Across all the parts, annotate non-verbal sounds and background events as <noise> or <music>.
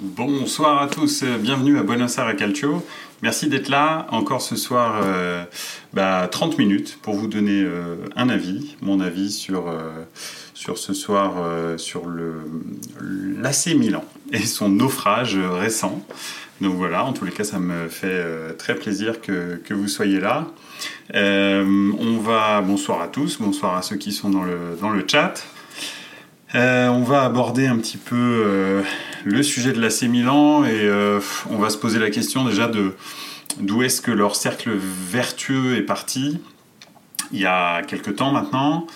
Bonsoir à tous, bienvenue à Buenos Aires Calcio. Merci d'être là encore ce soir, euh, bah, 30 minutes pour vous donner euh, un avis, mon avis sur, euh, sur ce soir sur le l'AC Milan et son naufrage récent. Donc voilà, en tous les cas, ça me fait très plaisir que, que, vous soyez là. on va, bonsoir à tous, bonsoir à ceux qui sont dans le, dans le chat. on va aborder un petit peu le sujet de l'AC Milan et euh, on va se poser la question déjà de d'où est-ce que leur cercle vertueux est parti il y a quelques temps maintenant.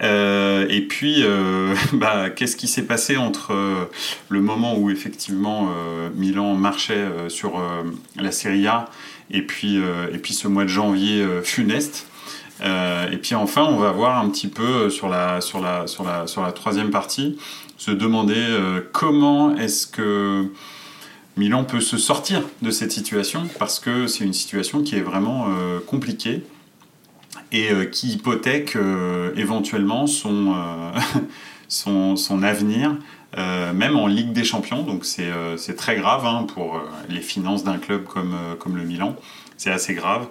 Euh, et puis, euh, <laughs> bah, qu'est-ce qui s'est passé entre le moment où effectivement Milan marchait sur la Serie A et puis, et puis ce mois de janvier funeste et puis enfin, on va voir un petit peu sur la, sur la, sur la, sur la troisième partie se demander euh, comment est-ce que Milan peut se sortir de cette situation, parce que c'est une situation qui est vraiment euh, compliquée et euh, qui hypothèque éventuellement son, <laughs> avenir, même en Ligue des Champions. Donc c'est très grave hein, pour les finances d'un club comme, comme le Milan. C'est assez grave.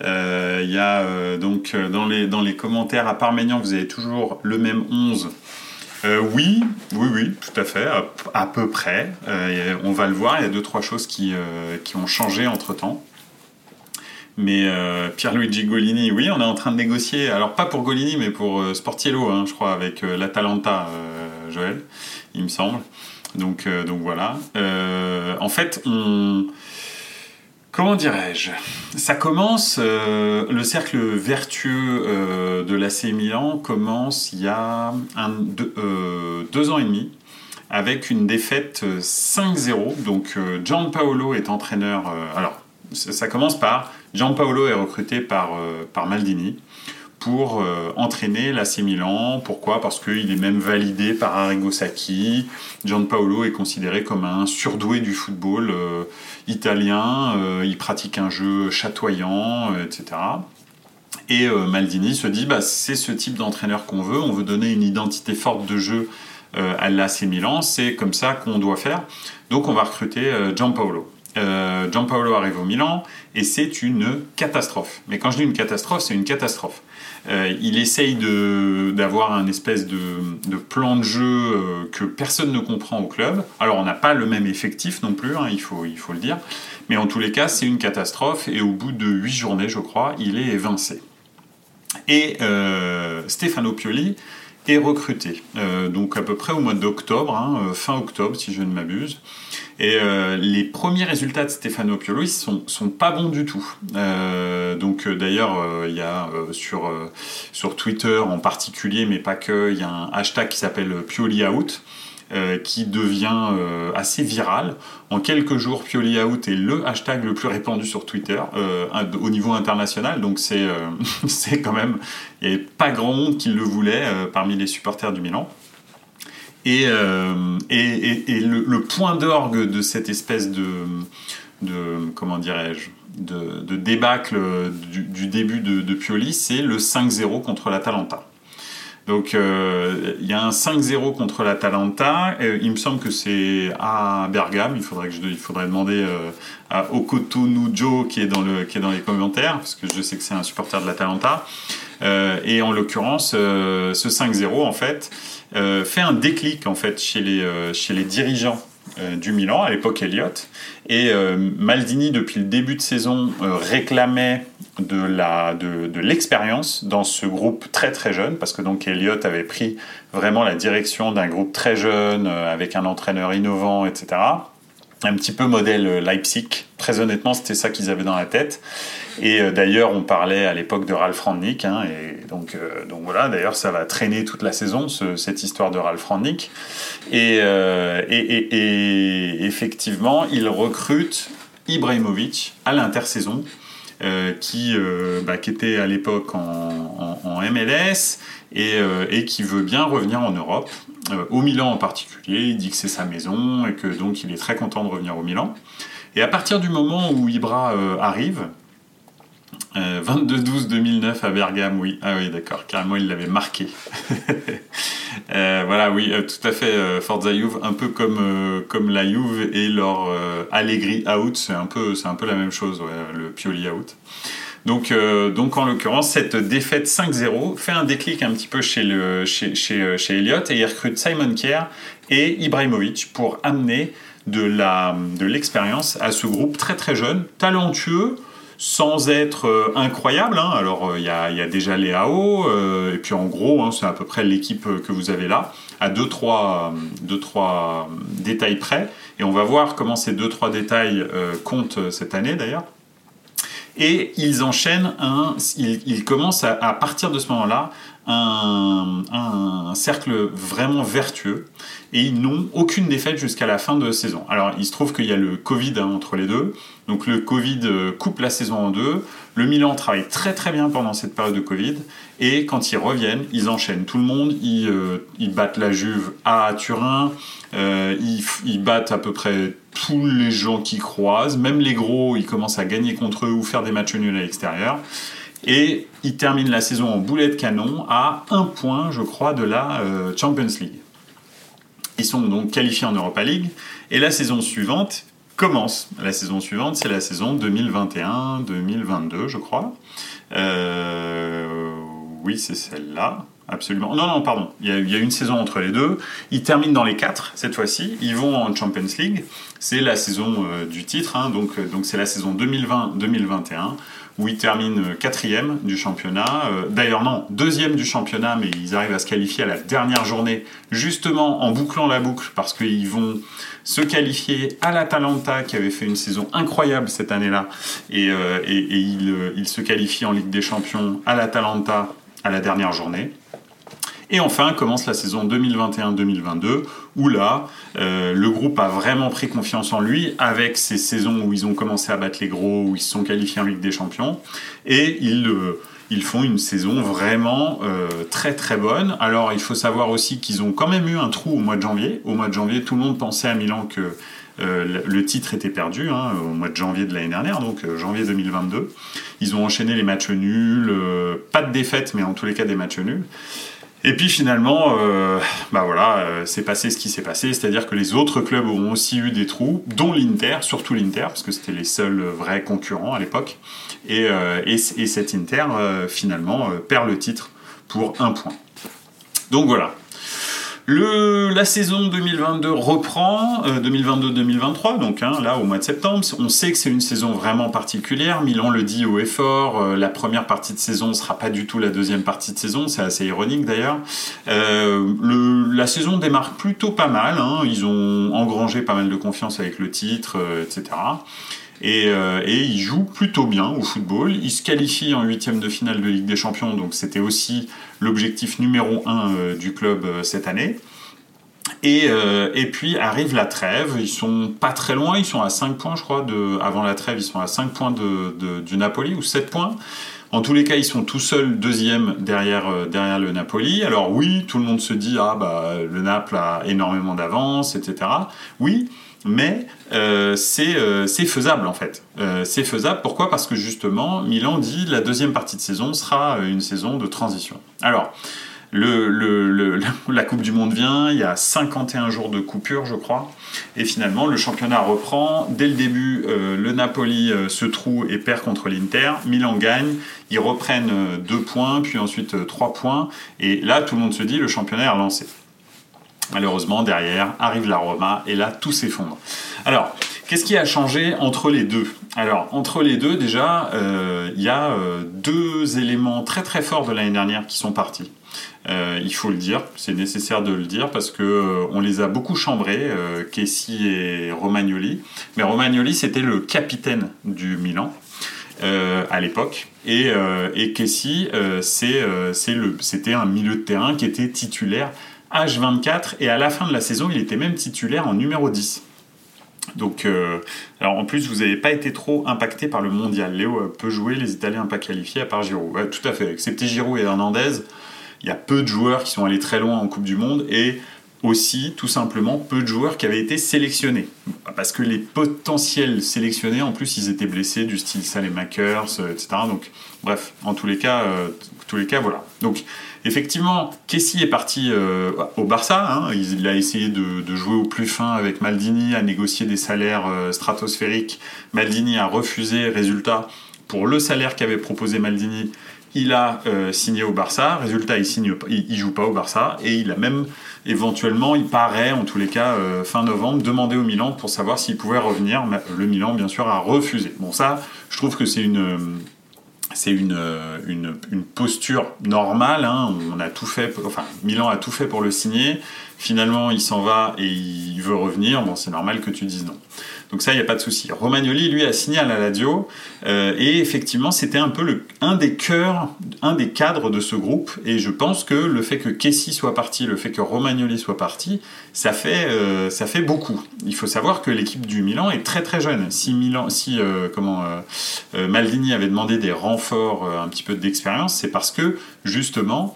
Il y a donc dans les, dans les commentaires, à Parménian, vous avez toujours le même 11 euh, oui, oui, oui, tout à fait, à, peu près. Euh, on va le voir, il y a deux, trois choses qui, euh, qui ont changé entre-temps. Mais Pierluigi Golini, oui, on est en train de négocier, alors pas pour Golini, mais pour Sportiello, hein, je crois, avec l'Atalanta, Joël, il me semble. Donc, donc voilà. en fait, on Comment dirais-je? Ça commence, euh, le cercle vertueux euh, de l'AC Milan commence il y a euh, deux, ans et demi avec une défaite 5-0. Donc Gianpaolo est entraîneur. alors, ça, commence par Gianpaolo est recruté par Maldini pour euh, entraîner l'AC Milan. Pourquoi? Parce qu'il est même validé par Arrigo Sacchi. Gianpaolo est considéré comme un surdoué du football euh, italien. Euh, il pratique un jeu chatoyant, etc. Et Maldini se dit, bah, c'est ce type d'entraîneur qu'on veut. On veut donner une identité forte de jeu à l'AC Milan. C'est comme ça qu'on doit faire. Donc on va recruter Gianpaolo. Gianpaolo arrive au Milan et c'est une catastrophe. Mais quand je dis une catastrophe, c'est une catastrophe. Euh, il essaye d'avoir un espèce de, plan de jeu euh, que personne ne comprend au club. Alors on n'a pas le même effectif non plus, hein, il, faut, il faut le dire. Mais en tous les cas, c'est une catastrophe et au bout de huit journées, je crois, il est évincé. Et euh, Stefano Pioli est recruté, donc à peu près au mois d'octobre, hein, fin octobre si je ne m'abuse. Et euh, les premiers résultats de Stefano Piolo, ils sont, sont pas bons du tout. Euh, donc euh, d'ailleurs, il y a sur, sur Twitter en particulier, mais pas que, il y a un hashtag qui s'appelle Pioli Out. Qui devient assez viral. En quelques jours, Pioli Out est le hashtag le plus répandu sur Twitter au niveau international. Donc c'est <laughs> c'est quand même, il pas grand monde qui le voulait parmi les supporters du Milan. Et, euh, et, et, le, point d'orgue de cette espèce de, de comment dirais-je, de, de, débâcle du, début de, de Pioli, c'est le 5-0 contre l'Atalanta. Donc euh, il y a un 5-0 contre l'Atalanta. il me semble que c'est à Bergame. Il faudrait que je, il faudrait demander euh, à Okoto Nujo qui est dans le qui est dans les commentaires parce que je sais que c'est un supporter de l'Atalanta. Euh, et en l'occurrence, ce 5-0 en fait fait un déclic en fait chez les chez les dirigeants du Milan à l'époque Elliott. Et Maldini depuis le début de saison réclamait de la de, de l'expérience dans ce groupe très très jeune parce que donc Elliott avait pris vraiment la direction d'un groupe très jeune euh, avec un entraîneur innovant etc un petit peu modèle euh, Leipzig. Très honnêtement c'était ça qu'ils avaient dans la tête. Et euh, d'ailleurs on parlait à l'époque de Ralph Rangnick hein, et donc donc voilà d'ailleurs ça va traîner toute la saison cette histoire de Ralph Rangnick. Et, effectivement il recrute Ibrahimovic à l'intersaison euh, qui, euh, bah, qui était à l'époque en, MLS et, euh, et, qui veut bien revenir en Europe, au Milan en particulier. Il dit que c'est sa maison et que donc il est très content de revenir au Milan. Et à partir du moment où Ibra arrive, 22-12-2009 à Bergame, oui. Ah oui, d'accord, carrément, il l'avait marqué. <laughs> voilà, oui, tout à fait, Forza Juve, un peu comme, comme la Juve et leur Allegri out, c'est un, peu, un peu la même chose, le Pioli out. Donc, euh, donc en l'occurrence, cette défaite 5-0 fait un déclic un petit peu chez, le, chez, chez, euh, chez Elliott et il recrute Simon Kier et Ibrahimovic pour amener de, la, de l'expérience à ce groupe très très jeune, talentueux, sans être euh, incroyable. Hein. Alors il y, a, y, a, déjà Léao, et puis en gros, hein, c'est à peu près l'équipe que vous avez là, à 2-3 deux, trois, détails près. Et on va voir comment ces 2-3 détails comptent cette année d'ailleurs. Et ils enchaînent un, ils, commencent à, partir de ce moment-là un, un, cercle vraiment vertueux et ils n'ont aucune défaite jusqu'à la fin de saison. Alors il se trouve qu'il y a le Covid hein, entre les deux, donc le Covid euh, coupe la saison en deux. Le Milan travaille très très bien pendant cette période de Covid et quand ils reviennent, ils enchaînent tout le monde. Ils, euh, ils battent la Juve à Turin, euh, ils, ils battent à peu près tous les gens qui croisent, même les gros, ils commencent à gagner contre eux ou faire des matchs nuls à l'extérieur. Et ils terminent la saison en boulet de canon à un point, je crois, de la euh, Champions League. Ils sont donc qualifiés en Europa League. Et la saison suivante commence. La saison suivante, c'est la saison 2021-2022, je crois. Euh, oui, c'est celle-là. Absolument. Non, non, pardon. Il y, a, une saison entre les deux. Ils terminent dans les quatre cette fois-ci. Ils vont en Champions League. C'est la saison euh, du titre. Hein. donc, donc c'est la saison 2020-2021 où ils terminent euh, quatrième du championnat. D'ailleurs, non, deuxième du championnat, mais ils arrivent à se qualifier à la dernière journée, justement en bouclant la boucle, parce qu'ils vont se qualifier à l'Atalanta, qui avait fait une saison incroyable cette année-là, et, ils, ils se qualifient en Ligue des Champions à l'Atalanta à la dernière journée. Et enfin commence la saison 2021-2022 où là, euh, le groupe a vraiment pris confiance en lui avec ces saisons où ils ont commencé à battre les gros, où ils se sont qualifiés en Ligue des Champions. Et ils, euh, ils font une saison vraiment euh, très très bonne. Alors il faut savoir aussi qu'ils ont quand même eu un trou au mois de janvier. Au mois de janvier, tout le monde pensait à Milan que le titre était perdu hein, au mois de janvier de l'année dernière, donc janvier 2022. Ils ont enchaîné les matchs nuls, pas de défaite, mais en tous les cas des matchs nuls. Et puis finalement, euh, bah voilà, euh, c'est passé ce qui s'est passé, c'est-à-dire que les autres clubs ont aussi eu des trous, dont l'Inter, surtout l'Inter, parce que c'était les seuls vrais concurrents à l'époque. Et, euh, et, et, cet Inter, finalement, perd le titre pour un point. Donc voilà, le, la saison 2022 reprend, 2022-2023, euh, donc hein, là au mois de septembre. On sait que c'est une saison vraiment particulière. Milan le dit haut et fort. Euh, la première partie de saison ne sera pas du tout la deuxième partie de saison. C'est assez ironique d'ailleurs. Euh, la saison démarre plutôt pas mal. Hein. Ils ont engrangé pas mal de confiance avec le titre, etc. Et, euh, et, il joue plutôt bien au football. Il se qualifie en huitième de finale de Ligue des Champions, donc c'était aussi l'objectif numéro un euh, du club euh, cette année. Et, et, puis arrive la trêve, ils sont pas très loin, ils sont à 5 points je crois, de, avant la trêve ils sont à 5 points de, du Napoli, ou 7 points. En tous les cas, ils sont tout seuls deuxième derrière, derrière le Napoli. Alors oui, tout le monde se dit, ah bah le Naples a énormément d'avance, etc. Oui, mais euh, euh, c'est faisable en fait. Euh, c'est faisable, pourquoi? Parce que justement, Milan dit la deuxième partie de saison sera une saison de transition. Alors, <laughs> la Coupe du Monde vient, il y a 51 jours de coupure, je crois, et finalement, le championnat reprend. Dès le début, le Napoli se trouve et perd contre l'Inter, Milan gagne, ils reprennent deux points, puis ensuite trois points, et là, tout le monde se dit le championnat est relancé. Malheureusement, derrière arrive la Roma et là tout s'effondre. Alors, qu'est-ce qui a changé entre les deux? Alors, entre les deux, déjà, euh, il y a euh, deux éléments très très forts de l'année dernière qui sont partis. Euh, il faut le dire, c'est nécessaire de le dire parce que on les a beaucoup chambrés, Kessi et Romagnoli. Mais Romagnoli, c'était le capitaine du Milan. à l'époque. Et, et Kessi, c'était un milieu de terrain qui était titulaire H24 et à la fin de la saison, il était même titulaire en numéro 10. Donc, euh, alors en plus, vous n'avez pas été trop impacté par le mondial. Léo euh, peut jouer, les Italiens pas qualifiés à part Giroud. tout à fait, excepté Giroud et Hernandez, il y a peu de joueurs qui sont allés très loin en Coupe du Monde et aussi tout simplement peu de joueurs qui avaient été sélectionnés. Parce que les potentiels sélectionnés, en plus, ils étaient blessés, du style Salemakers, etc. Donc, bref, en tous les cas, tous les cas voilà. Donc, effectivement, Kessie est parti au Barça. Hein. il, a essayé de, jouer au plus fin avec Maldini, à négocier des salaires stratosphériques. Maldini a refusé. Résultat, pour le salaire qu'avait proposé Maldini, il a euh, signé au Barça. Résultat, il signe, il, joue pas au Barça et il a même éventuellement, il paraît en tous les cas euh, fin novembre, demandé au Milan pour savoir s'il pouvait revenir. Le Milan, bien sûr, a refusé. Bon, ça, je trouve que c'est une, posture normale. Hein. On a tout fait, enfin, Milan a tout fait pour le signer. Finalement, il s'en va et il veut revenir. Bon, c'est normal que tu dises non. Donc ça, il n'y a pas de souci. Romagnoli, lui, a signé à la Ladio, euh, et effectivement, c'était un peu un des cœurs, un des cadres de ce groupe, et je pense que le fait que Kessi soit parti, le fait que Romagnoli soit parti, ça fait, euh, ça fait beaucoup. Il faut savoir que l'équipe du Milan est très très jeune. Si, Milan, si euh, comment, Maldini avait demandé des renforts, un petit peu d'expérience, c'est parce que justement,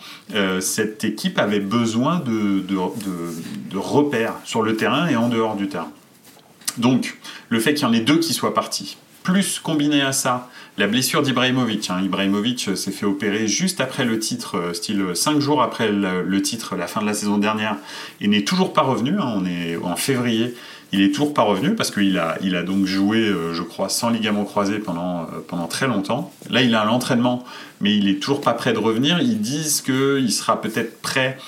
cette équipe avait besoin de, de repères sur le terrain et en dehors du terrain. Donc, le fait qu'il y en ait deux qui soient partis, plus combiné à ça, la blessure d'Ibrahimovic. Hein. Ibrahimovic s'est fait opérer juste après le titre, euh, style 5 jours après le, titre, la fin de la saison dernière, et n'est toujours pas revenu. Hein. On est en février, il est toujours pas revenu parce qu'il a, donc joué, euh, je crois, sans ligament croisé pendant, euh, pendant très longtemps. Là, il a l'entraînement, mais il est toujours pas prêt de revenir. Ils disent qu'il sera peut-être prêt euh,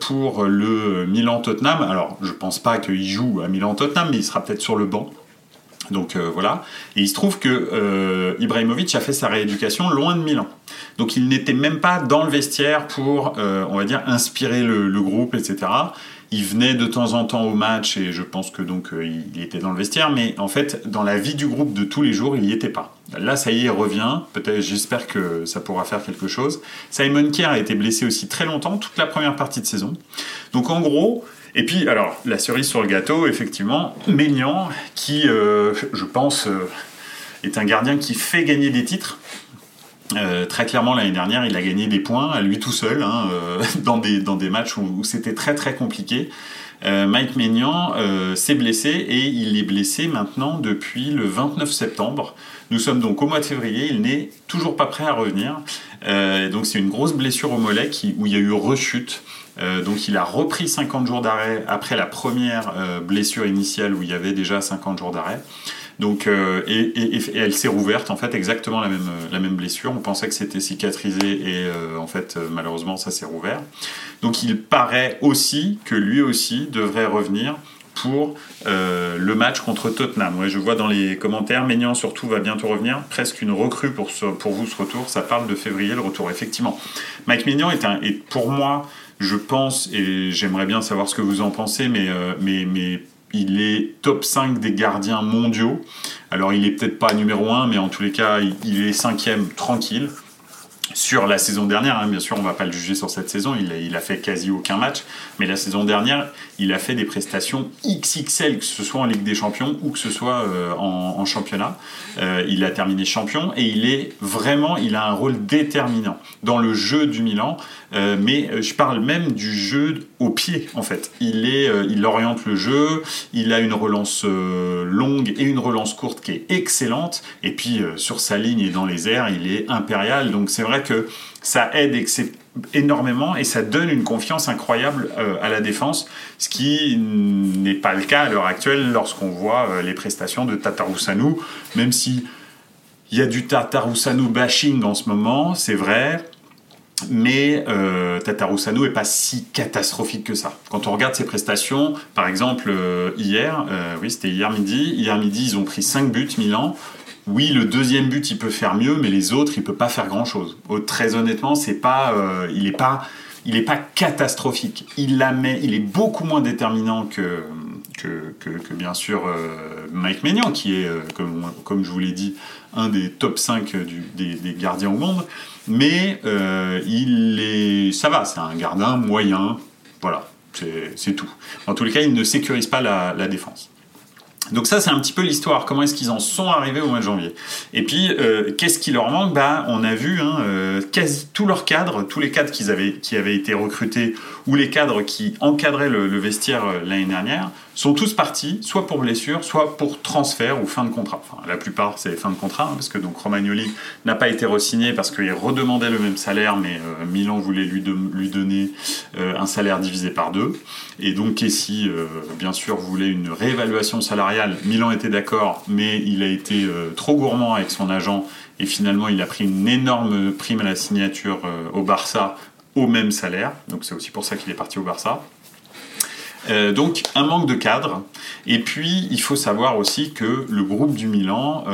pour le Milan-Tottenham. Alors, je pense pas qu'il joue à Milan-Tottenham, mais il sera peut-être sur le banc. Donc euh, voilà. Et il se trouve que euh, Ibrahimovic a fait sa rééducation loin de Milan. Donc il n'était même pas dans le vestiaire pour, on va dire, inspirer le, groupe, etc il venait de temps en temps au match et je pense que donc euh, il était dans le vestiaire, mais en fait dans la vie du groupe de tous les jours il n'y était pas. Là ça y est, il revient. Peut-être, j'espère que ça pourra faire quelque chose. Simon Kier a été blessé aussi très longtemps, toute la première partie de saison. Donc en gros, et puis alors la cerise sur le gâteau, effectivement, Maignan qui, euh, je pense, euh, est un gardien qui fait gagner des titres. Euh, très clairement, l'année dernière, il a gagné des points à lui tout seul hein, euh, <laughs> dans, des, dans des matchs où, c'était très très compliqué. Euh, Mike Maignan s'est blessé et il est blessé maintenant depuis le 29 septembre. Nous sommes donc au mois de février, il n'est toujours pas prêt à revenir. donc c'est une grosse blessure au mollet où il y a eu rechute. donc il a repris 50 jours d'arrêt après la première blessure initiale où il y avait déjà 50 jours d'arrêt. Donc, euh, et, elle s'est rouverte, en fait, exactement la même, la même blessure. On pensait que c'était cicatrisé et euh, en fait, euh, malheureusement, ça s'est rouvert. Donc, il paraît aussi que lui aussi devrait revenir pour le match contre Tottenham. Ouais, je vois dans les commentaires, Maignan surtout va bientôt revenir, presque une recrue pour, pour vous ce retour. Ça parle de février le retour, effectivement. Mike Maignan est, un, est pour moi, je pense, et j'aimerais bien savoir ce que vous en pensez, mais, mais il est top 5 des gardiens mondiaux. Alors il est peut-être pas numéro 1, mais en tous les cas, il est cinquième tranquille sur la saison dernière, hein, bien sûr, on ne va pas le juger sur cette saison, il a, il a, fait quasi aucun match, mais la saison dernière, il a fait des prestations XXL, que ce soit en Ligue des Champions ou que ce soit euh, en, championnat. Euh, il a terminé champion et il est vraiment, il a un rôle déterminant dans le jeu du Milan, euh, mais je parle même du jeu au pied, en fait. Il, est, il oriente le jeu, il a une relance longue et une relance courte qui est excellente, et puis sur sa ligne et dans les airs, il est impérial, donc c'est vrai que ça aide énormément et ça donne une confiance incroyable euh, à la défense, ce qui n'est pas le cas à l'heure actuelle lorsqu'on voit euh, les prestations de Tatarusanu, même si il y a du Tatarusanu bashing en ce moment, c'est vrai, mais euh, Tatarusanu n'est pas si catastrophique que ça. Quand on regarde ses prestations, par exemple euh, hier, oui c'était hier midi, hier midi ils ont pris 5 buts Milan, oui, le deuxième but, il peut faire mieux, mais les autres, il peut pas faire grand chose. Très honnêtement, c'est pas, euh, il n'est pas, il est pas catastrophique. Il la met, il est beaucoup moins déterminant que que, bien sûr euh, Mike Maignan, qui est, euh, comme, je vous l'ai dit, un des top 5 des, gardiens au monde. Mais il est, ça va, c'est un gardien moyen. Voilà, c'est tout. En tous les cas, il ne sécurise pas la défense. Donc ça, c'est un petit peu l'histoire. Comment est-ce qu'ils en sont arrivés au mois de janvier? Et puis, euh, qu'est-ce qui leur manque? Bah, on a vu hein, euh, quasi tous leurs cadres, tous les cadres qui avaient, été recrutés ou les cadres qui encadraient le, vestiaire euh, l'année dernière sont tous partis, soit pour blessure, soit pour transfert ou fin de contrat. La plupart, c'est fin de contrat, hein, parce que donc Romagnoli n'a pas été re-signé parce qu'il redemandait le même salaire, mais Milan voulait lui, lui donner un salaire divisé par deux. Et donc Kessi, bien sûr, voulait une réévaluation salariale Milan était d'accord, mais il a été euh, trop gourmand avec son agent et finalement il a pris une énorme prime à la signature euh, au Barça au même salaire. Donc c'est aussi pour ça qu'il est parti au Barça. Euh, donc un manque de cadre. Et puis il faut savoir aussi que le groupe du Milan,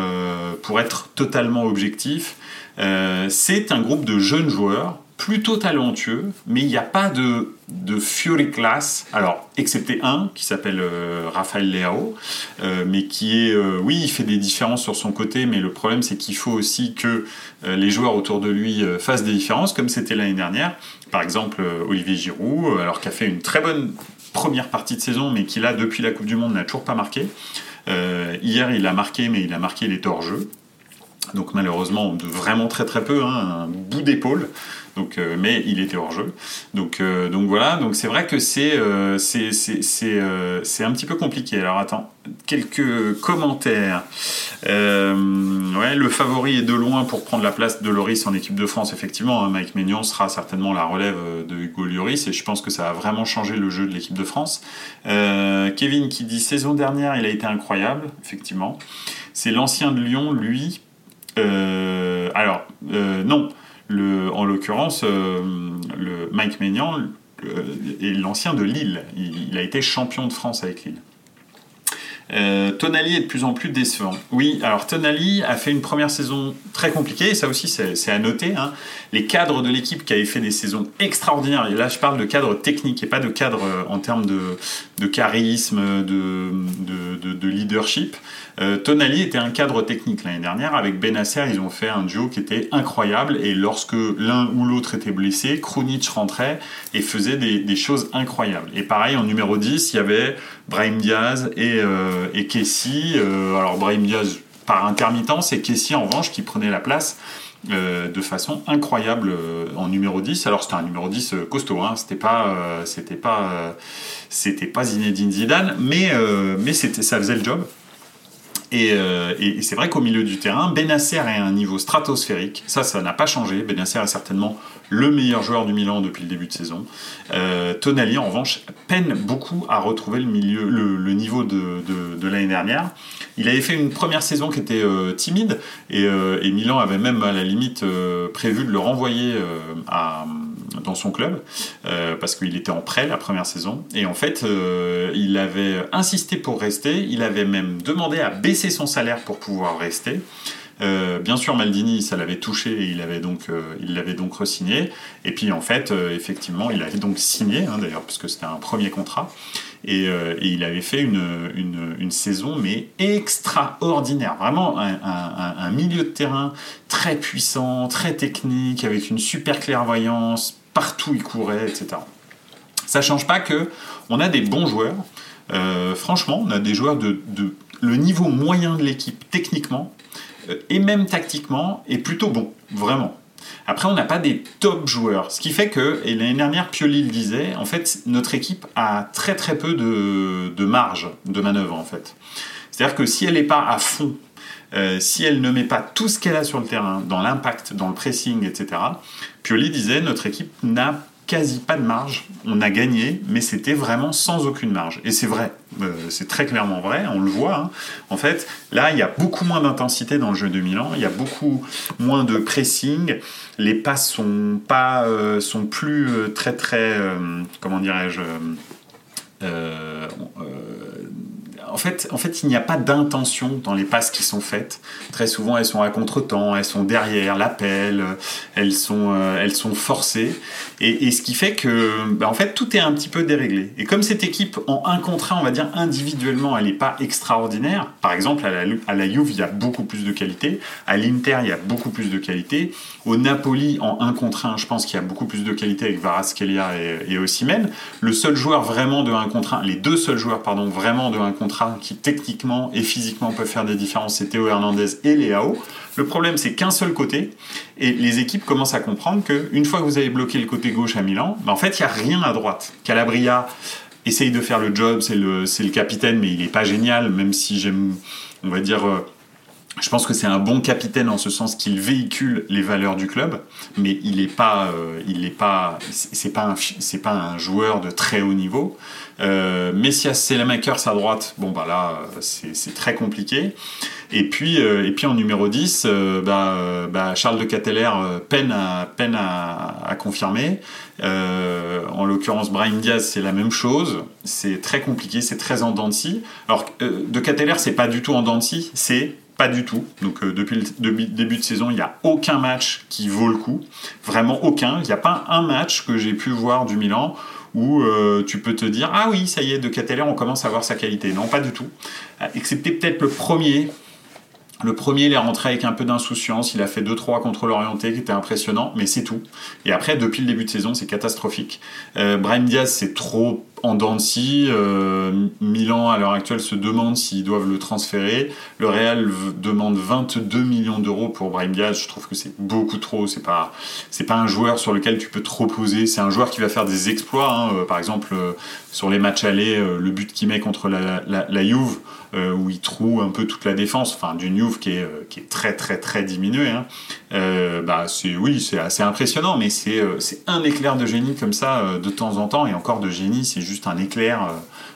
pour être totalement objectif, c'est un groupe de jeunes joueurs plutôt talentueux, mais il n'y a pas de, de Fury Class, alors, excepté un qui s'appelle euh, Raphaël Leao, euh, mais qui est, euh, oui, il fait des différences sur son côté, mais le problème c'est qu'il faut aussi que les joueurs autour de lui fassent des différences, comme c'était l'année dernière. Par exemple, Olivier Giroud, alors qui a fait une très bonne première partie de saison, mais qui là, depuis la Coupe du Monde, n'a toujours pas marqué. hier, il a marqué, mais il a marqué les hors-jeu. Donc malheureusement, vraiment très très peu, hein, un bout d'épaule. Donc, euh, mais il était hors jeu. Donc, euh, donc voilà. Donc c'est vrai que c'est euh, c'est c'est un petit peu compliqué. Alors attends, quelques commentaires. ouais, le favori est de loin pour prendre la place de Loris en équipe de France. Effectivement, hein, Mike Maignan sera certainement la relève de Hugo Lloris et je pense que ça va vraiment changer le jeu de l'équipe de France. Kevin qui dit saison dernière, il a été incroyable. Effectivement, c'est l'ancien de Lyon, lui. Alors non en l'occurrence, euh, Mike Maignan euh, est l'ancien de Lille. Il, a été champion de France avec Lille. Euh, Tonali est de plus en plus décevant. Oui, alors Tonali a fait une première saison très compliquée, et ça aussi c'est à noter. Hein. Les cadres de l'équipe qui avaient fait des saisons extraordinaires, et là je parle de cadres techniques et pas de cadres en termes de, charisme, de, de leadership, euh, Tonali était un cadre technique l'année dernière. Avec Benasser, ils ont fait un duo qui était incroyable. Et lorsque l'un ou l'autre était blessé, Krunic rentrait et faisait des, choses incroyables. Et pareil, en numéro 10, il y avait Brahim Diaz et, euh, et Kessie. Euh, alors Brahim Diaz par intermittence et Kessie en revanche qui prenait la place. de façon incroyable en numéro 10. Alors c'était un numéro 10 costaud, hein. c'était pas, c'était pas, c'était pas Zinedine Zidane, mais, mais ça faisait le job. Euh, et, c'est vrai qu'au milieu du terrain, Benasser est à un niveau stratosphérique. Ça, ça n'a pas changé. Benasser est certainement le meilleur joueur du Milan depuis le début de saison. Euh, Tonali, en revanche, peine beaucoup à retrouver le, milieu, le, niveau de, l'année dernière. Il avait fait une première saison qui était euh, timide et, et, Milan avait même à la limite prévu de le renvoyer à son club euh, parce qu'il était en prêt la première saison et en fait euh, il avait insisté pour rester il avait même demandé à baisser son salaire pour pouvoir rester euh, bien sûr, Maldini, ça l'avait touché et il avait donc, il l'avait donc re-signé. Et puis en fait, effectivement, il avait donc signé, hein, d'ailleurs, puisque c'était un premier contrat. Et, il avait fait une, une, saison, mais extraordinaire. Vraiment un, milieu de terrain très puissant, très technique, avec une super clairvoyance, partout il courait, etc. Ça change pas que on a des bons joueurs. Euh, franchement, on a des joueurs de, le niveau moyen de l'équipe techniquement euh, et même tactiquement est plutôt bon, vraiment. Après, on n'a pas des top joueurs, ce qui fait que, et l'année dernière, Pioli le disait, en fait, notre équipe a très très peu de, de marge de manœuvre, en fait. C'est-à-dire que si elle n'est pas à fond euh, si elle ne met pas tout ce qu'elle a sur le terrain, dans l'impact, dans le pressing, etc., Pioli disait notre équipe n'a quasi pas de marge. On a gagné, mais c'était vraiment sans aucune marge. Et c'est vrai, euh, c'est très clairement vrai, on le voit. Hein. En fait, là, il y a beaucoup moins d'intensité dans le jeu de Milan, il y a beaucoup moins de pressing, les passes sont pas, euh, sont plus très très, comment dirais-je, en fait, en fait, il n'y a pas d'intention dans les passes qui sont faites. Très souvent, elles sont à contre-temps, elles sont derrière l'appel, elles sont, euh, elles sont forcées. Et, ce qui fait que, bah, en fait, tout est un petit peu déréglé. Et comme cette équipe en un contre un, on va dire individuellement, elle n'est pas extraordinaire. Par exemple, à la, à Juve, il y a beaucoup plus de qualité. À l'Inter, il y a beaucoup plus de qualité. Au Napoli, en un contre un, je pense qu'il y a beaucoup plus de qualité avec Varaskelia et, et Osimhen. Le seul joueur vraiment de un contre un, les deux seuls joueurs, pardon, vraiment de un contre qui techniquement et physiquement peuvent faire des différences, c'est Théo Hernandez et Léao. Le problème, c'est qu'un seul côté, et les équipes commencent à comprendre qu'une fois que vous avez bloqué le côté gauche à Milan, bah, en fait, il n'y a rien à droite. Calabria essaye de faire le job, c'est le, le capitaine, mais il n'est pas génial, même si j'aime, on va dire... Je pense que c'est un bon capitaine en ce sens qu'il véhicule les valeurs du club, mais il n'est pas, euh, il est pas, c'est pas un, c'est pas un joueur de très haut niveau. Euh, Messias Selemakers à droite, bon bah là c'est très compliqué. Et puis, euh, et puis en numéro 10, euh, bah, bah, Charles de Cateller peine à, peine à, confirmer. en l'occurrence, Brian Diaz, c'est la même chose. C'est très compliqué, c'est très en dents de scie. Alors, de Cateller, c'est pas du tout en dents c'est pas du tout. Donc euh, depuis le début de saison, il n'y a aucun match qui vaut le coup. Vraiment aucun. Il n'y a pas un match que j'ai pu voir du Milan où euh, tu peux te dire ah oui ça y est de Cateller on commence à voir sa qualité. Non pas du tout. Excepté peut-être le premier le premier, il est rentré avec un peu d'insouciance. Il a fait 2-3 contre l'orienté qui était impressionnant, mais c'est tout. Et après, depuis le début de saison, c'est catastrophique. Euh, Brian Diaz, c'est trop en scie. Euh, Milan, à l'heure actuelle, se demande s'ils doivent le transférer. Le Real demande 22 millions d'euros pour Brian Diaz. Je trouve que c'est beaucoup trop. C'est pas, c'est pas un joueur sur lequel tu peux trop poser. C'est un joueur qui va faire des exploits. Hein. Euh, par exemple, euh, sur les matchs allés, euh, le but qu'il met contre la, la, Juve, où il trouve un peu toute la défense, enfin du Juve qui est, qui est très très très diminué. Hein. Bah c'est oui, c'est assez impressionnant, mais c'est c'est un éclair de génie comme ça de temps en temps, et encore de génie, c'est juste un éclair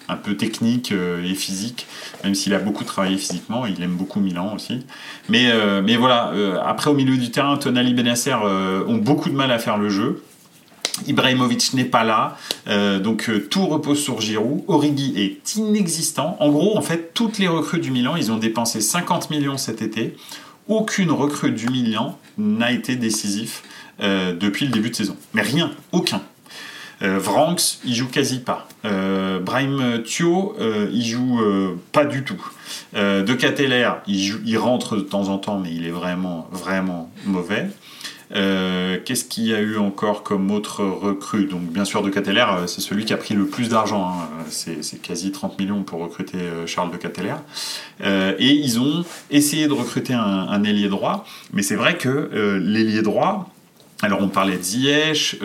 un peu technique et physique, même s'il a beaucoup travaillé physiquement, il aime beaucoup Milan aussi. Mais, mais voilà, après au milieu du terrain, Tonali Benacer ont beaucoup de mal à faire le jeu. Ibrahimovic n'est pas là, euh, donc euh, tout repose sur Giroud. Origi est inexistant. En gros, en fait, toutes les recrues du Milan, ils ont dépensé 50 millions cet été. Aucune recrue du Milan n'a été décisif euh, depuis le début de saison. Mais rien, aucun. Vranks, il joue quasi pas. Brahim Thio, il joue pas du tout. de Cateller, il, rentre de temps en temps, mais il est vraiment, vraiment mauvais. Euh, qu'est-ce qu'il y a eu encore comme autre recrue? Donc bien sûr de Cateller, euh, c'est celui qui a pris le plus d'argent. Hein. C'est quasi 30 millions pour recruter euh, Charles de Cateller. et ils ont essayé de recruter un ailier droit, mais c'est vrai que l'ailier droit, alors on parlait de Ziyech,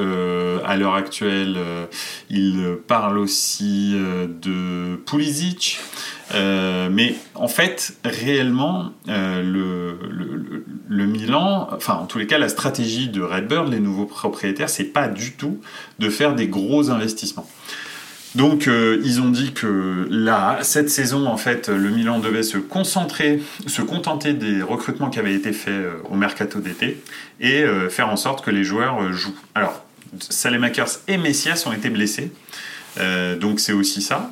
à l'heure actuelle il parle aussi de Pulisic, mais en fait réellement le, le, Milan, enfin en tous les cas la stratégie de Redbird, les nouveaux propriétaires, c'est pas du tout de faire des gros investissements. Donc euh, ils ont dit que là, cette saison, en fait, le Milan devait se concentrer, se contenter des recrutements qui avaient été faits euh, au mercato d'été et euh, faire en sorte que les joueurs jouent. Alors, Salemakers et Messias ont été blessés, donc c'est aussi ça.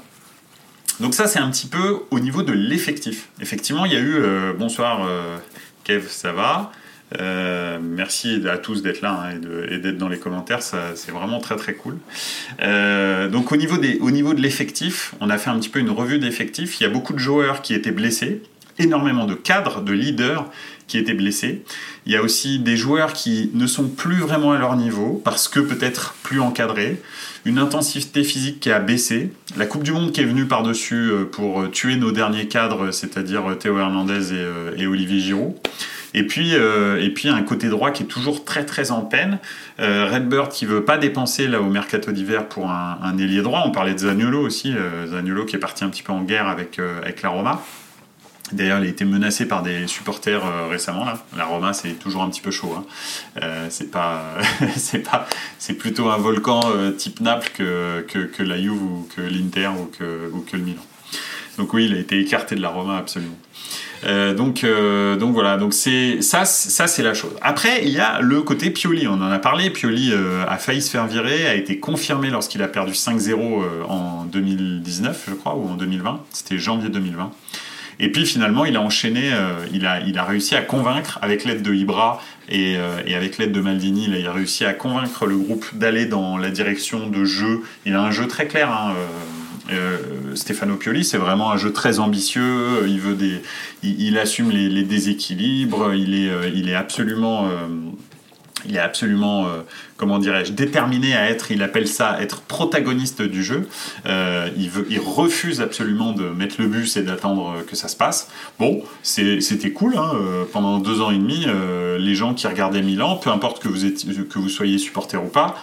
Donc ça, c'est un petit peu au niveau de l'effectif. Effectivement, il y a eu, bonsoir Kev, ça va. Euh, merci à tous d'être là hein, et d'être dans les commentaires, c'est vraiment très très cool. Euh, donc au niveau, des, au niveau de l'effectif, on a fait un petit peu une revue d'effectifs. Il y a beaucoup de joueurs qui étaient blessés, énormément de cadres, de leaders qui étaient blessés. Il y a aussi des joueurs qui ne sont plus vraiment à leur niveau parce que peut-être plus encadrés. Une intensité physique qui a baissé. La Coupe du Monde qui est venue par-dessus euh, pour tuer nos derniers cadres, c'est-à-dire Théo Hernandez et, et Olivier Giroud. Et puis, euh, et puis un côté droit qui est toujours très très en peine. Euh, Redbird qui veut pas dépenser là au mercato d'hiver pour un, ailier droit. On parlait de Zaniolo aussi, euh, Zaniolo qui est parti un petit peu en guerre avec, euh, avec la Roma. D'ailleurs, il a été menacé par des supporters récemment. Là. La Roma, c'est toujours un petit peu chaud. Hein. C'est <laughs> c'est pas, c'est plutôt un volcan type Naples que, que, que, la Juve ou que l'Inter ou que, ou que le Milan. Donc oui, il a été écarté de la Roma absolument. Euh, donc, euh, donc voilà, donc c'est ça, ça c'est la chose. Après, il y a le côté Pioli. On en a parlé. Pioli euh, a failli se faire virer, a été confirmé lorsqu'il a perdu 5-0 en 2019, je crois, ou en 2020. C'était janvier 2020. Et puis finalement, il a enchaîné, il, a, il a réussi à convaincre, avec l'aide de Ibra et, et avec l'aide de Maldini, il a réussi à convaincre le groupe d'aller dans la direction de jeu. Il a un jeu très clair. Hein, euh, Stefano Pioli, c'est vraiment un jeu très ambitieux. Il veut des, il, assume les, déséquilibres. Il est, euh, il est absolument, euh, il est absolument, euh, comment dirais-je, déterminé à être, il appelle ça être protagoniste du jeu. Euh, il, refuse absolument de mettre le bus et d'attendre que ça se passe. Bon, c'était cool, hein, euh, pendant deux ans et demi, les gens qui regardaient Milan, peu importe que vous, que vous soyez supporter ou pas,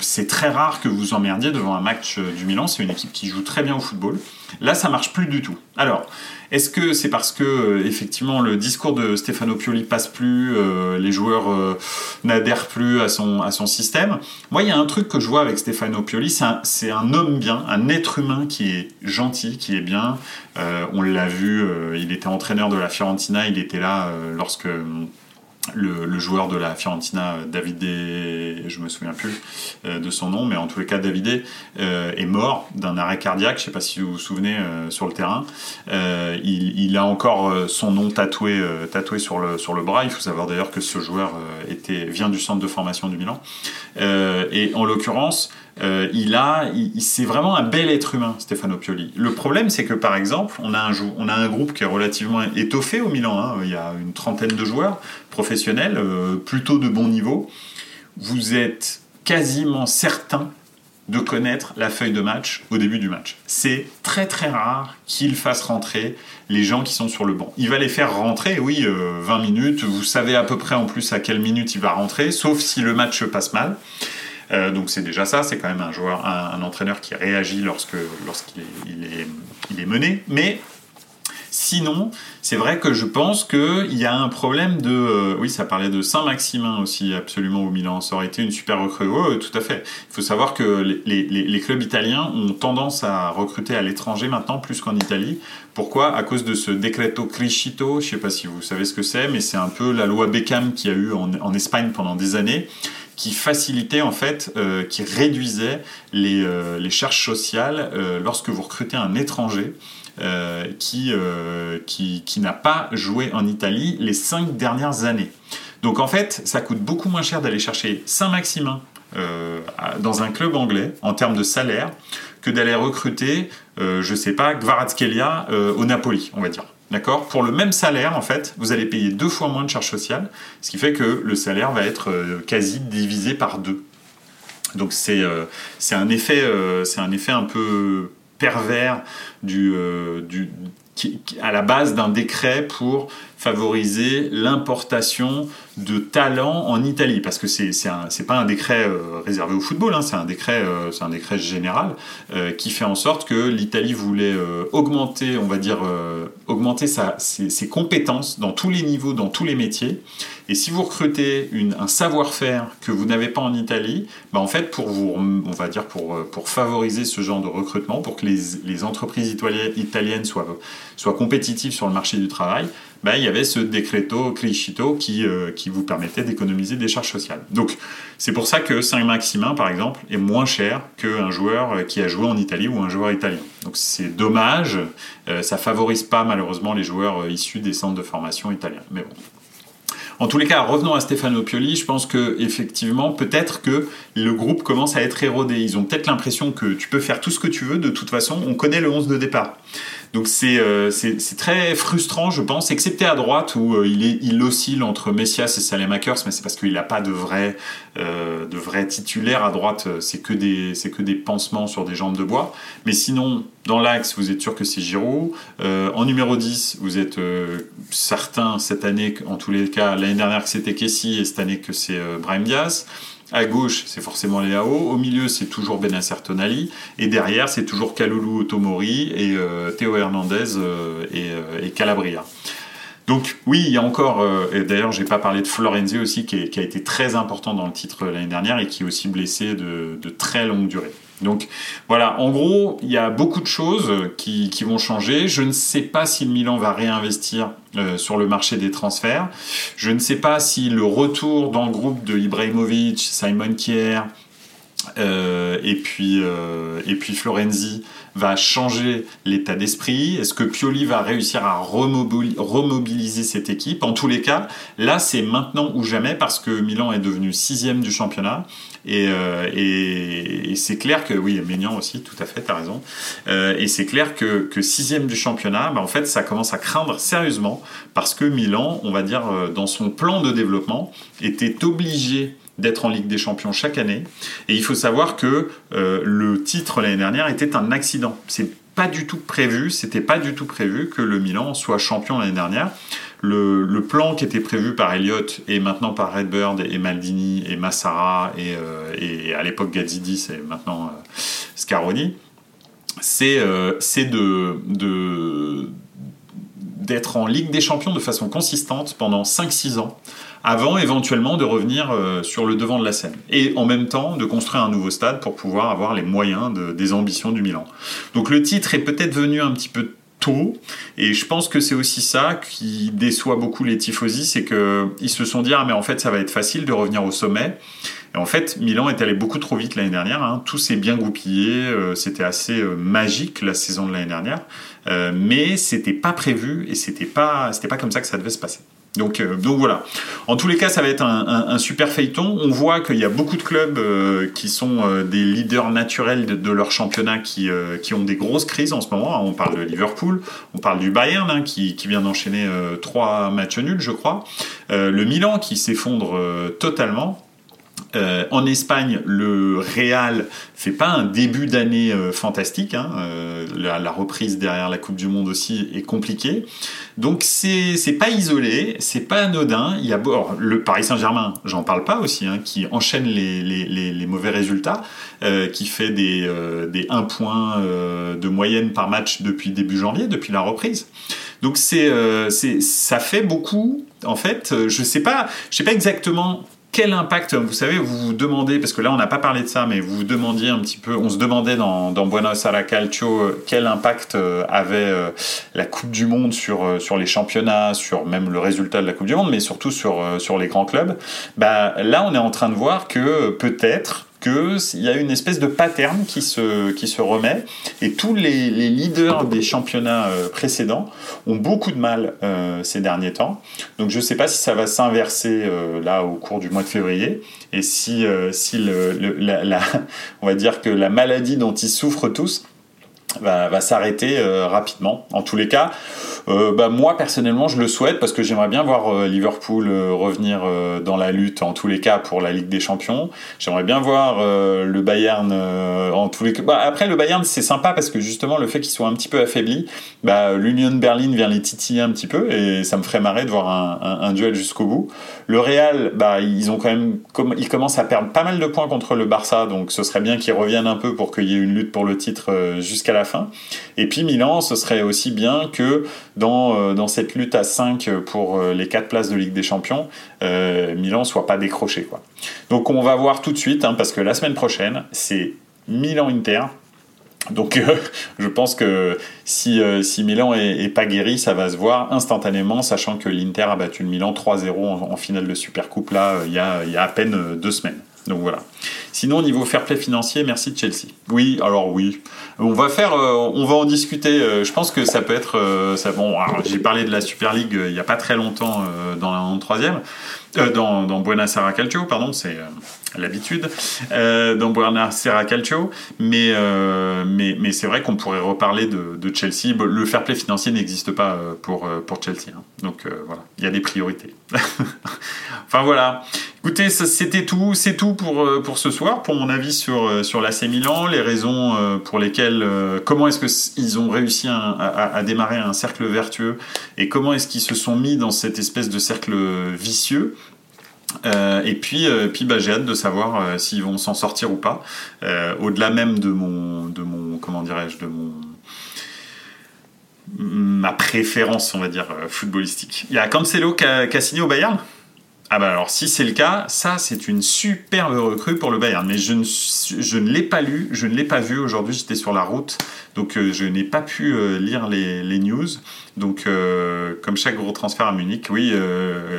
c'est très rare que vous emmerdiez devant un match du Milan, c'est une équipe qui joue très bien au football. Là, ça marche plus du tout. Alors, est-ce que c'est parce que euh, effectivement le discours de Stefano Pioli passe plus, euh, les joueurs euh, n'adhèrent plus à son, à son système? Moi, il y a un truc que je vois avec Stefano Pioli, c'est un, homme bien, un être humain qui est gentil, qui est bien. on l'a vu, il était entraîneur de la Fiorentina, il était là lorsque le, joueur de la Fiorentina, Davide, je me souviens plus euh, de son nom, mais en tous les cas, Davide euh, est mort d'un arrêt cardiaque. Je sais pas si vous vous souvenez euh, sur le terrain. Il, a encore son nom tatoué, tatoué sur le sur le bras. Il faut savoir d'ailleurs que ce joueur était vient du centre de formation du Milan. et en l'occurrence, euh, il a, c'est vraiment un bel être humain, Stefano Pioli. Le problème, c'est que par exemple, on a un, groupe qui est relativement étoffé au Milan. Hein. Il y a une trentaine de joueurs professionnels, euh, plutôt de bon niveau. Vous êtes quasiment certain de connaître la feuille de match au début du match. C'est très très rare qu'il fasse rentrer les gens qui sont sur le banc. Il va les faire rentrer, oui, 20 euh, minutes. Vous savez à peu près en plus à quelle minute il va rentrer, sauf si le match se passe mal. Euh, donc c'est déjà ça, c'est quand même un joueur, un, entraîneur qui réagit lorsque lorsqu'il est, mené. Mais Sinon, c'est vrai que je pense qu'il y a un problème de... Euh, oui, ça parlait de Saint-Maximin aussi, absolument, au Milan. Ça aurait été une super recrue. Oui, tout à fait. Il faut savoir que les, clubs italiens ont tendance à recruter à l'étranger maintenant, plus qu'en Italie. Pourquoi? À cause de ce decreto crescito, je ne sais pas si vous savez ce que c'est, mais c'est un peu la loi Beckham qui a eu en Espagne pendant des années qui facilitait en fait, euh, qui réduisait les, euh, les charges sociales euh, lorsque vous recrutez un étranger qui, qui, qui n'a pas joué en Italie les cinq dernières années. Donc en fait, ça coûte beaucoup moins cher d'aller chercher Saint-Maximin dans un club anglais en termes de salaire que d'aller recruter, je sais pas, Gvaratskelia au Napoli, on va dire. D'accord? Pour le même salaire, en fait, vous allez payer deux fois moins de charges sociales, ce qui fait que le salaire va être euh, quasi divisé par deux. Donc c'est euh, un, effet, euh, un effet un peu pervers à la base d'un décret pour favoriser l'importation de talents en Italie, parce que c'est c'est pas un décret euh, réservé au football, hein, c'est un décret euh, un décret général euh, qui fait en sorte que l'Italie voulait augmenter, on va dire augmenter sa, ses, compétences dans tous les niveaux, dans tous les métiers. Et si vous recrutez une, un savoir-faire que vous n'avez pas en Italie, bah en fait pour vous, on va dire pour pour favoriser ce genre de recrutement, pour que les, les entreprises italiennes soient soient compétitives sur le marché du travail, ben, il avait ce decreto clicito qui, euh, qui vous permettait d'économiser des charges sociales. Donc c'est pour ça que Saint-Maximin, par exemple, est moins cher qu'un joueur euh, qui a joué en Italie ou un joueur italien. Donc c'est dommage, euh, ça favorise pas malheureusement les joueurs issus des centres de formation italiens. Mais bon, en tous les cas, revenons à Stefano Pioli. Je pense que effectivement, peut-être que le groupe commence à être érodé. Ils ont peut-être l'impression que tu peux faire tout ce que tu veux. De toute façon, on connaît le 11 de départ. Donc euh, c'est c'est très frustrant, je pense, excepté à droite où euh, il, est, il oscille entre Messias et Salemakers, mais c'est parce qu'il n'a pas de vrai, euh, de vrai titulaire à droite. C'est que des c'est que des pansements sur des jambes de bois. Mais sinon, dans l'axe, vous êtes sûr que c'est Giroud. en numéro 10, vous êtes certain cette année, en tous les cas, l'année dernière que c'était Kessi et cette année que c'est Brahim Diaz. À gauche, c'est forcément Léao. Au milieu, c'est toujours Benacer Tonali. Et derrière, c'est toujours Kaloulou Otomori et euh, Théo Hernandez euh, euh, et, Calabria. Donc oui, il y a encore, et d'ailleurs j'ai pas parlé de Florenzi aussi, qui, a été très important dans le titre l'année dernière et qui est aussi blessé de très longue durée. Donc voilà, en gros, il y a beaucoup de choses qui, vont changer. Je ne sais pas si le Milan va réinvestir euh, sur le marché des transferts. Je ne sais pas si le retour dans le groupe de Ibrahimovic, Simon Kier, et, puis, et puis Florenzi va changer l'état d'esprit? Est-ce que Pioli va réussir à remobiliser cette équipe? En tous les cas, là, c'est maintenant ou jamais parce que Milan est devenu sixième du championnat. Et, euh, c'est clair que, oui, Ménian aussi, tout à fait, tu as raison. Euh, et c'est clair que, que, sixième du championnat, bah, en fait, ça commence à craindre sérieusement parce que Milan, on va dire, euh, dans son plan de développement, était obligé d'être en Ligue des Champions chaque année. Et il faut savoir que euh, le titre l'année dernière était un accident. C'est pas du tout prévu, c'était pas du tout prévu que le Milan soit champion l'année dernière. Le, plan qui était prévu par Elliott et maintenant par Redbird et Maldini et Massara et, euh, et à l'époque Gazzidis et maintenant euh, Scaroni, c'est de, de d'être en Ligue des Champions de façon consistante pendant 5-6 ans avant éventuellement de revenir euh, sur le devant de la scène. Et en même temps de construire un nouveau stade pour pouvoir avoir les moyens des ambitions du Milan. Donc le titre est peut-être venu un petit peu tôt, et je pense que c'est aussi ça qui déçoit beaucoup les tifosi, c'est qu'ils se sont dit ah mais en fait ça va être facile de revenir au sommet. Et en fait, Milan est allé beaucoup trop vite l'année dernière. Hein. Tout s'est bien goupillé. Euh, c'était assez euh, magique la saison de l'année dernière, euh, mais c'était pas prévu et c'était pas c'était pas comme ça que ça devait se passer. Donc, euh, donc voilà. En tous les cas, ça va être un, super feuilleton. On voit qu'il y a beaucoup de clubs euh, qui sont euh, des leaders naturels de, leur championnat qui, qui ont des grosses crises en ce moment. On parle de Liverpool, on parle du Bayern hein, qui, qui, vient d'enchaîner trois matchs nuls, je crois. le Milan qui s'effondre totalement. Euh, en Espagne, le Real fait pas un début d'année euh, fantastique. Hein. Euh, la, reprise derrière la Coupe du Monde aussi est compliquée. Donc c'est c'est pas isolé, c'est pas anodin. Il y a le Paris Saint-Germain, j'en parle pas aussi, hein, qui enchaîne les, les, mauvais résultats, qui fait des des 1 point de moyenne par match depuis début janvier, depuis la reprise. Donc c'est c'est ça fait beaucoup. En fait, je sais pas, je sais pas exactement quel impact, vous savez, vous vous demandez, parce que là on n'a pas parlé de ça, mais vous vous demandiez un petit peu, on se demandait dans, Buenos Aires Calcio euh, quel impact euh, avait euh, la Coupe du Monde sur, sur les championnats, sur même le résultat de la Coupe du Monde, mais surtout sur, sur les grands clubs. Bah, là on est en train de voir que peut-être qu'il y a une espèce de pattern qui se, qui se remet et tous les, leaders des championnats euh, précédents ont beaucoup de mal euh, ces derniers temps. Donc je ne sais pas si ça va s'inverser euh, là au cours du mois de février et si, si le, la, <laughs> on va dire que la maladie dont ils souffrent tous va, s'arrêter rapidement. En tous les cas, euh, bah, moi personnellement je le souhaite parce que j'aimerais bien voir euh, Liverpool euh, revenir dans la lutte en tous les cas pour la Ligue des Champions. J'aimerais bien voir le Bayern en tous les cas. Bah, après le Bayern c'est sympa parce que justement le fait qu'il soit un petit peu affaibli, bah, l'Union Berlin vient les titiller un petit peu et ça me ferait marrer de voir un, un, duel jusqu'au bout. Le Real, bah, ils ont quand même, ils commencent à perdre pas mal de points contre le Barça, donc ce serait bien qu'ils reviennent un peu pour qu'il y ait une lutte pour le titre jusqu'à la fin. Et puis Milan, ce serait aussi bien que dans, euh, dans cette lutte à 5 pour euh, les 4 places de Ligue des Champions, euh, Milan soit pas décroché. Quoi. Donc on va voir tout de suite, hein, parce que la semaine prochaine, c'est Milan-Inter. Donc je pense que si, si Milan est, pas guéri, ça va se voir instantanément, sachant que l'Inter a battu le Milan 3-0 en, finale de Supercoupe là, il y a, il y a à peine deux semaines. Donc voilà. Sinon, au niveau fair play financier, merci Chelsea. Oui, alors oui. On va faire, euh, on va en discuter. Euh, je pense que ça peut être, euh, ça, bon, j'ai parlé de la Super League il n'y a pas très longtemps dans la troisième, dans, dans Buenos Aires Calcio, pardon, c'est l'habitude, dans Buenos Aires Calcio. Mais, mais, mais c'est vrai qu'on pourrait reparler de, de, Chelsea. Le fair play financier n'existe pas pour, pour Chelsea. Hein. Donc voilà, il y a des priorités. <laughs> enfin voilà. Écoutez, c'était tout, c'est tout pour, euh, pour ce soir, pour mon avis sur, euh, sur l'AC Milan, les raisons euh, pour lesquelles, comment est-ce qu'ils ont réussi à, démarrer un cercle vertueux et comment est-ce qu'ils se sont mis dans cette espèce de cercle vicieux. et puis, puis bah, j'ai hâte de savoir s'ils vont s'en sortir ou pas, au-delà même de mon, de mon comment dirais-je, de mon ma préférence, on va dire, footballistique. Il y a Cancelo qui a signé au Bayern? Ah bah alors si c'est le cas, ça c'est une superbe recrue pour le Bayern. Mais je ne, je ne l'ai pas lu, je ne l'ai pas vu aujourd'hui, j'étais sur la route, donc euh, je n'ai pas pu euh, lire les, les, news. Donc euh, comme chaque gros transfert à Munich, oui,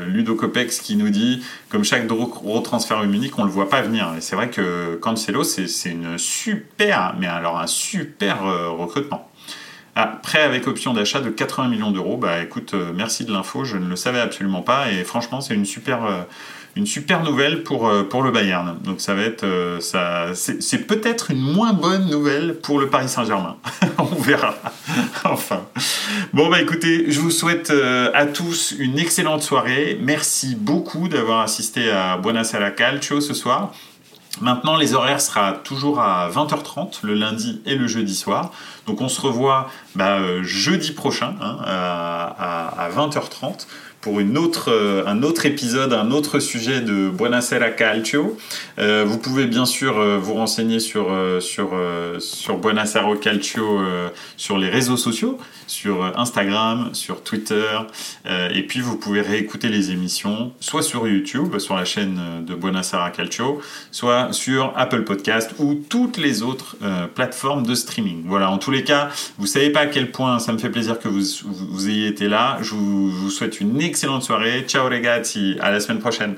Ludo Copex qui nous dit, comme chaque gros transfert à Munich, on le voit pas venir. Et c'est vrai que Cancelo, c'est une super, mais alors un super recrutement. Ah, prêt avec option d'achat de 80 millions d'euros. Bah écoute, euh, merci de l'info, je ne le savais absolument pas et franchement c'est une super, euh, une super nouvelle pour, euh, pour le Bayern. Donc ça va être, ça, c'est peut-être une moins bonne nouvelle pour le Paris Saint-Germain. <laughs> On verra. <laughs> enfin. Bon bah écoutez, je vous souhaite à tous une excellente soirée. Merci beaucoup d'avoir assisté à Buonasera Calcio ce soir. Maintenant, les horaires sera toujours à 20h30 le lundi et le jeudi soir. Donc on se revoit bah, euh, jeudi prochain hein, à, 20h30 pour une autre, euh, un autre épisode, un autre sujet de Buonasera Calcio. Euh, vous pouvez bien sûr vous renseigner sur, sur, sur Buonasera Calcio sur les réseaux sociaux sur Instagram, sur Twitter, euh, et puis vous pouvez réécouter les émissions soit sur YouTube, sur la chaîne de Buonasera Calcio, soit sur Apple Podcast ou toutes les autres euh, plateformes de streaming. Voilà, en tous les cas, vous savez pas à quel point ça me fait plaisir que vous, vous ayez été là. Je vous, vous souhaite une excellente soirée. Ciao les gars, à la semaine prochaine.